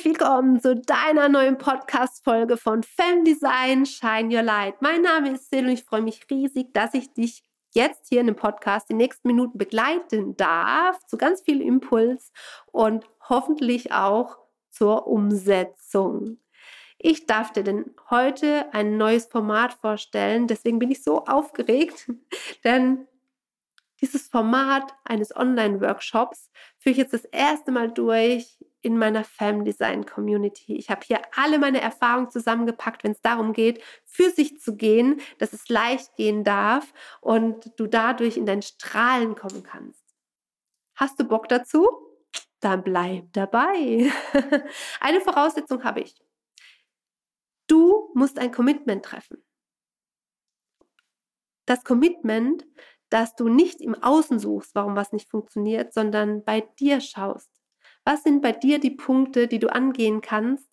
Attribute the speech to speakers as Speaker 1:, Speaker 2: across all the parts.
Speaker 1: Herzlich willkommen zu deiner neuen Podcast-Folge von Femdesign Shine Your Light. Mein Name ist Sil und ich freue mich riesig, dass ich dich jetzt hier in dem Podcast die nächsten Minuten begleiten darf zu ganz viel Impuls und hoffentlich auch zur Umsetzung. Ich darf dir denn heute ein neues Format vorstellen, deswegen bin ich so aufgeregt, denn dieses Format eines Online-Workshops führe ich jetzt das erste Mal durch in meiner Design Community. Ich habe hier alle meine Erfahrungen zusammengepackt, wenn es darum geht, für sich zu gehen, dass es leicht gehen darf und du dadurch in dein Strahlen kommen kannst. Hast du Bock dazu? Dann bleib dabei. Eine Voraussetzung habe ich. Du musst ein Commitment treffen. Das Commitment, dass du nicht im Außen suchst, warum was nicht funktioniert, sondern bei dir schaust was sind bei dir die Punkte, die du angehen kannst,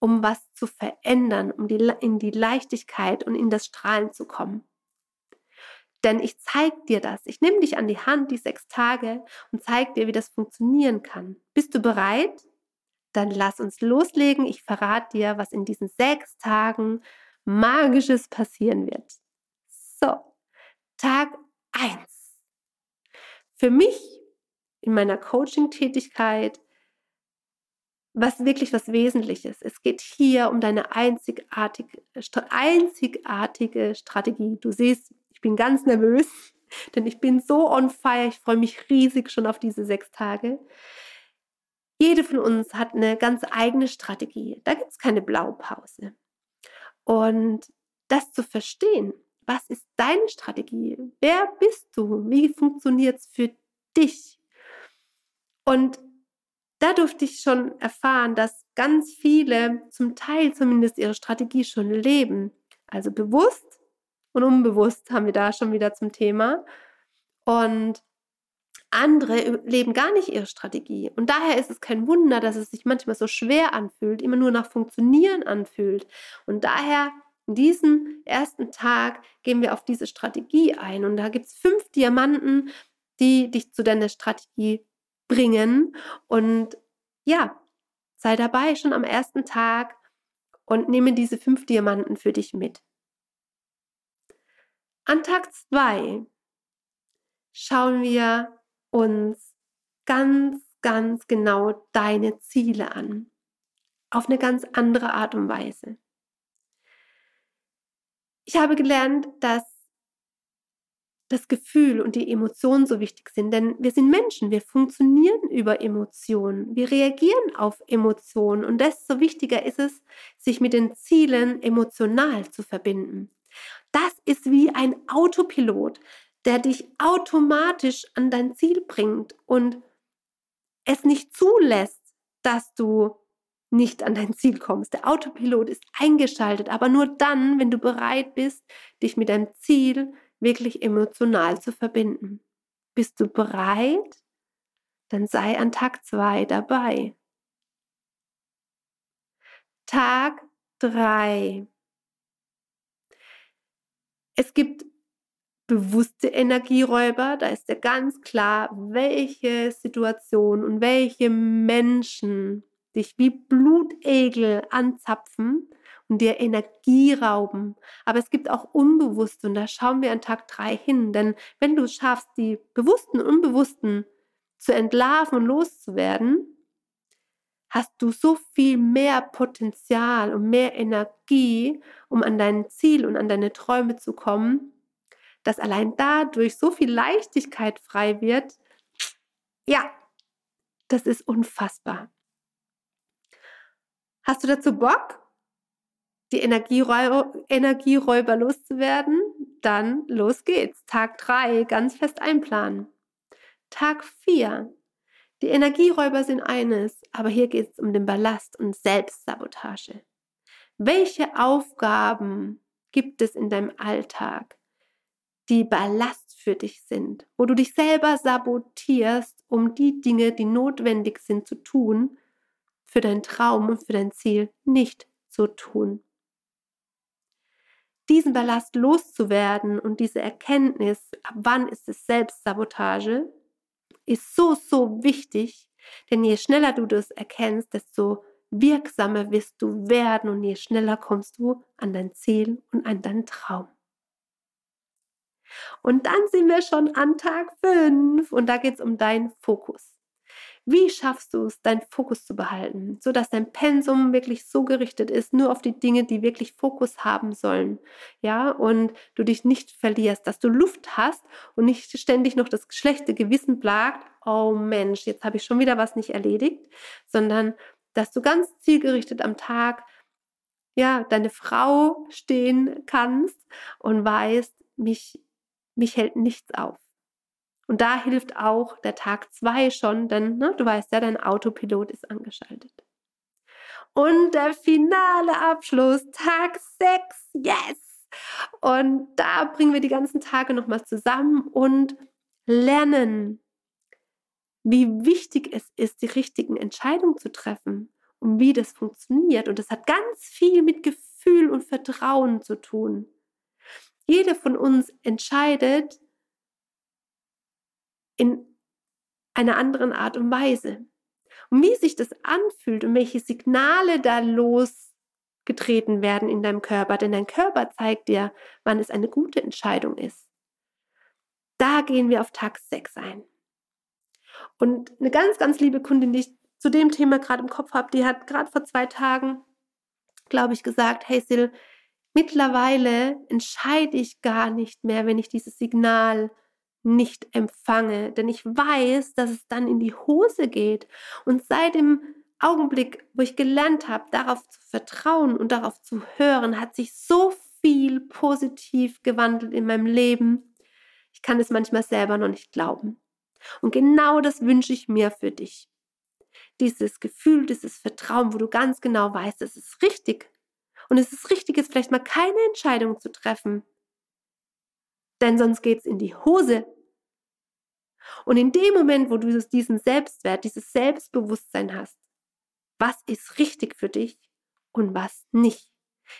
Speaker 1: um was zu verändern, um die, in die Leichtigkeit und in das Strahlen zu kommen? Denn ich zeige dir das. Ich nehme dich an die Hand die sechs Tage und zeige dir, wie das funktionieren kann. Bist du bereit? Dann lass uns loslegen. Ich verrate dir, was in diesen sechs Tagen Magisches passieren wird. So, Tag 1. Für mich in meiner Coaching-Tätigkeit was wirklich was Wesentliches. Es geht hier um deine einzigartige, einzigartige Strategie. Du siehst, ich bin ganz nervös, denn ich bin so on fire. Ich freue mich riesig schon auf diese sechs Tage. Jede von uns hat eine ganz eigene Strategie. Da gibt es keine Blaupause. Und das zu verstehen, was ist deine Strategie? Wer bist du? Wie funktioniert es für dich? Und da durfte ich schon erfahren, dass ganz viele zum Teil zumindest ihre Strategie schon leben. Also bewusst und unbewusst haben wir da schon wieder zum Thema. Und andere leben gar nicht ihre Strategie. Und daher ist es kein Wunder, dass es sich manchmal so schwer anfühlt, immer nur nach Funktionieren anfühlt. Und daher in diesem ersten Tag gehen wir auf diese Strategie ein. Und da gibt es fünf Diamanten, die dich zu deiner Strategie bringen. Und ja, sei dabei schon am ersten Tag und nehme diese fünf Diamanten für dich mit. An Tag zwei schauen wir uns ganz, ganz genau deine Ziele an. Auf eine ganz andere Art und Weise. Ich habe gelernt, dass das Gefühl und die Emotionen so wichtig sind. Denn wir sind Menschen, wir funktionieren über Emotionen, wir reagieren auf Emotionen und desto wichtiger ist es, sich mit den Zielen emotional zu verbinden. Das ist wie ein Autopilot, der dich automatisch an dein Ziel bringt und es nicht zulässt, dass du nicht an dein Ziel kommst. Der Autopilot ist eingeschaltet, aber nur dann, wenn du bereit bist, dich mit deinem Ziel wirklich emotional zu verbinden. Bist du bereit? Dann sei an Tag 2 dabei. Tag 3. Es gibt bewusste Energieräuber, da ist ja ganz klar, welche Situation und welche Menschen dich wie Blutegel anzapfen und dir Energie rauben. Aber es gibt auch Unbewusste und da schauen wir an Tag drei hin. Denn wenn du es schaffst, die bewussten und unbewussten zu entlarven und loszuwerden, hast du so viel mehr Potenzial und mehr Energie, um an dein Ziel und an deine Träume zu kommen, dass allein dadurch so viel Leichtigkeit frei wird. Ja, das ist unfassbar. Hast du dazu Bock? Die Energieräuber, loszuwerden, dann los geht's. Tag 3 ganz fest einplanen. Tag 4. Die Energieräuber sind eines, aber hier geht es um den Ballast und Selbstsabotage. Welche Aufgaben gibt es in deinem Alltag, die Ballast für dich sind, wo du dich selber sabotierst, um die Dinge, die notwendig sind zu tun, für deinen Traum und für dein Ziel nicht zu tun? Diesen Ballast loszuwerden und diese Erkenntnis, ab wann ist es Selbstsabotage, ist so, so wichtig, denn je schneller du das erkennst, desto wirksamer wirst du werden und je schneller kommst du an dein Ziel und an deinen Traum. Und dann sind wir schon an Tag 5 und da geht es um deinen Fokus. Wie schaffst du es, deinen Fokus zu behalten, sodass dein Pensum wirklich so gerichtet ist, nur auf die Dinge, die wirklich Fokus haben sollen, ja, und du dich nicht verlierst, dass du Luft hast und nicht ständig noch das schlechte Gewissen plagt, oh Mensch, jetzt habe ich schon wieder was nicht erledigt, sondern dass du ganz zielgerichtet am Tag ja, deine Frau stehen kannst und weißt, mich, mich hält nichts auf. Und da hilft auch der Tag 2 schon, denn ne, du weißt ja, dein Autopilot ist angeschaltet. Und der finale Abschluss, Tag 6, yes! Und da bringen wir die ganzen Tage nochmal zusammen und lernen, wie wichtig es ist, die richtigen Entscheidungen zu treffen und wie das funktioniert. Und das hat ganz viel mit Gefühl und Vertrauen zu tun. Jeder von uns entscheidet in einer anderen Art und Weise. Und wie sich das anfühlt und welche Signale da losgetreten werden in deinem Körper, denn dein Körper zeigt dir, wann es eine gute Entscheidung ist. Da gehen wir auf Tag 6 ein. Und eine ganz, ganz liebe Kundin, die ich zu dem Thema gerade im Kopf habe, die hat gerade vor zwei Tagen, glaube ich, gesagt, hey Sil, mittlerweile entscheide ich gar nicht mehr, wenn ich dieses Signal nicht empfange, denn ich weiß, dass es dann in die Hose geht. Und seit dem Augenblick, wo ich gelernt habe, darauf zu vertrauen und darauf zu hören, hat sich so viel positiv gewandelt in meinem Leben. Ich kann es manchmal selber noch nicht glauben. Und genau das wünsche ich mir für dich. Dieses Gefühl, dieses Vertrauen, wo du ganz genau weißt, es ist richtig. Und es ist richtig, jetzt vielleicht mal keine Entscheidung zu treffen. Denn sonst geht es in die Hose. Und in dem Moment, wo du diesen Selbstwert, dieses Selbstbewusstsein hast, was ist richtig für dich und was nicht.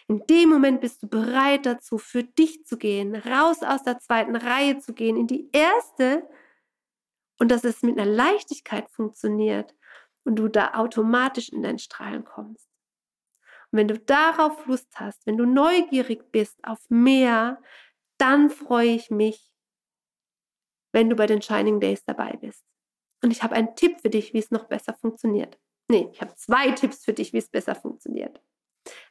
Speaker 1: In dem Moment bist du bereit dazu, für dich zu gehen, raus aus der zweiten Reihe zu gehen, in die erste und dass es mit einer Leichtigkeit funktioniert und du da automatisch in dein Strahlen kommst. Und wenn du darauf Lust hast, wenn du neugierig bist auf mehr, dann freue ich mich, wenn du bei den Shining Days dabei bist. Und ich habe einen Tipp für dich, wie es noch besser funktioniert. Nee, ich habe zwei Tipps für dich, wie es besser funktioniert.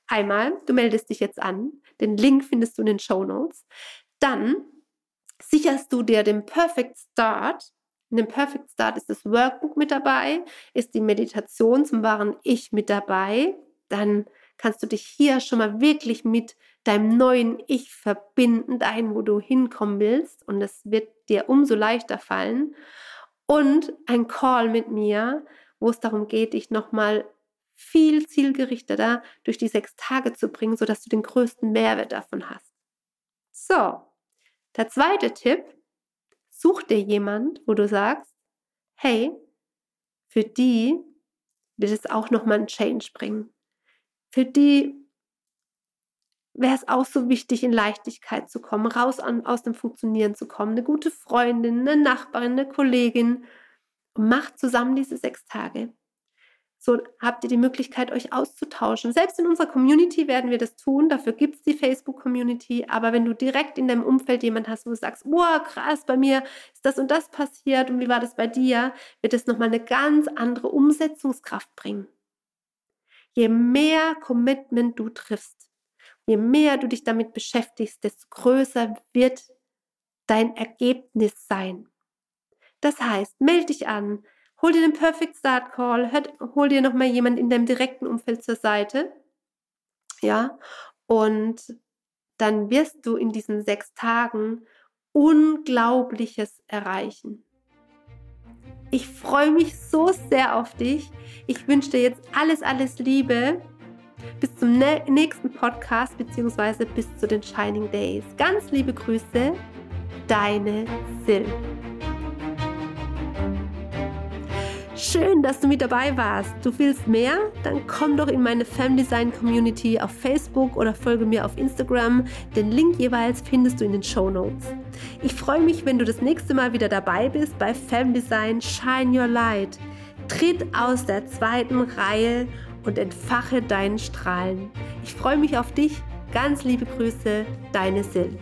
Speaker 1: Einmal, du meldest dich jetzt an. Den Link findest du in den Show Notes. Dann sicherst du dir den Perfect Start. In dem Perfect Start ist das Workbook mit dabei, ist die Meditation zum wahren Ich mit dabei. Dann kannst du dich hier schon mal wirklich mit deinem neuen Ich verbinden, dahin, wo du hinkommen willst. Und es wird dir umso leichter fallen. Und ein Call mit mir, wo es darum geht, dich nochmal viel zielgerichteter durch die sechs Tage zu bringen, sodass du den größten Mehrwert davon hast. So, der zweite Tipp, such dir jemand, wo du sagst, hey, für die wird es auch nochmal einen Change bringen. Für die wäre es auch so wichtig, in Leichtigkeit zu kommen, raus an, aus dem Funktionieren zu kommen. Eine gute Freundin, eine Nachbarin, eine Kollegin. Macht zusammen diese sechs Tage. So habt ihr die Möglichkeit, euch auszutauschen. Selbst in unserer Community werden wir das tun. Dafür gibt es die Facebook-Community. Aber wenn du direkt in deinem Umfeld jemanden hast, wo du sagst, wow, krass, bei mir ist das und das passiert und wie war das bei dir, wird es nochmal eine ganz andere Umsetzungskraft bringen. Je mehr Commitment du triffst, Je mehr du dich damit beschäftigst, desto größer wird dein Ergebnis sein. Das heißt, melde dich an, hol dir den Perfect Start Call, hol dir nochmal jemand in deinem direkten Umfeld zur Seite. Ja, und dann wirst du in diesen sechs Tagen Unglaubliches erreichen. Ich freue mich so sehr auf dich. Ich wünsche dir jetzt alles, alles Liebe. Bis zum nächsten Podcast bzw. bis zu den Shining Days. Ganz liebe Grüße, deine Sil. Schön, dass du mit dabei warst. Du willst mehr? Dann komm doch in meine Femdesign Community auf Facebook oder folge mir auf Instagram. Den Link jeweils findest du in den Show Notes. Ich freue mich, wenn du das nächste Mal wieder dabei bist bei Femdesign Shine Your Light. Tritt aus der zweiten Reihe und entfache deinen Strahlen. Ich freue mich auf dich. Ganz liebe Grüße, deine Sil.